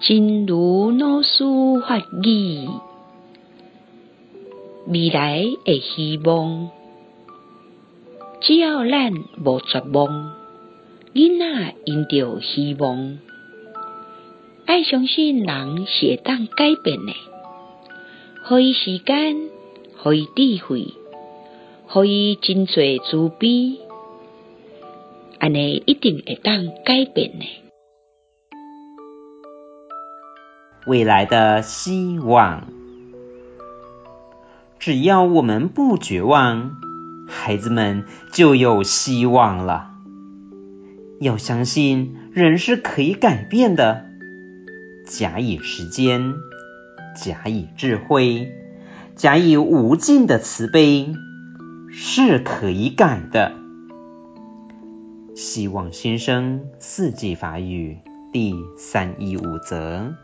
真如老师法语，未来的希望，只要咱无绝望，囡仔因着希望，爱相信人是会当改变的，互伊时间，互伊智慧，互伊真济慈悲，安尼一定会当改变的。未来的希望，只要我们不绝望，孩子们就有希望了。要相信人是可以改变的，假以时间，假以智慧，假以无尽的慈悲，是可以改的。希望新生四季法语第三一五则。